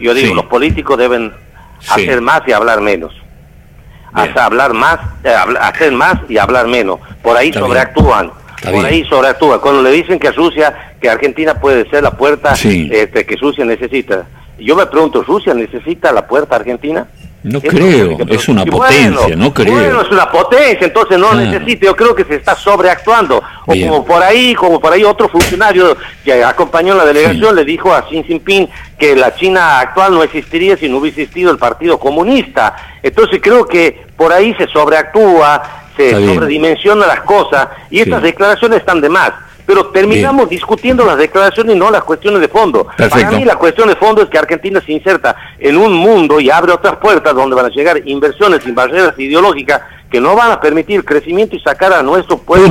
yo digo, Sí. los políticos deben Sí. hacer más y hablar menos. Hasta hablar más, eh, hacer más y hablar menos. Por ahí Está sobreactúan. Por ahí sobreactúan. Cuando le dicen que Rusia, que Argentina puede ser la puerta Sí. este, que Rusia necesita. Yo me pregunto, ¿Rusia necesita la puerta argentina? No Eso creo, es una potencia, no creo. Bueno, es una potencia, entonces no Claro. necesita. Yo creo que se está sobreactuando. O Bien. como por ahí, como por ahí otro funcionario que acompañó la delegación le dijo a Xi Jinping que la China actual no existiría si no hubiese existido el Partido Comunista. Entonces creo que por ahí se sobreactúa, se sobredimensiona las cosas y estas Sí. declaraciones están de más. Pero terminamos discutiendo las declaraciones y no las cuestiones de fondo. Perfecto. Para mí la cuestión de fondo es que Argentina se inserta en un mundo y abre otras puertas donde van a llegar inversiones sin barreras ideológicas que no van a permitir crecimiento y sacar a nuestro pueblo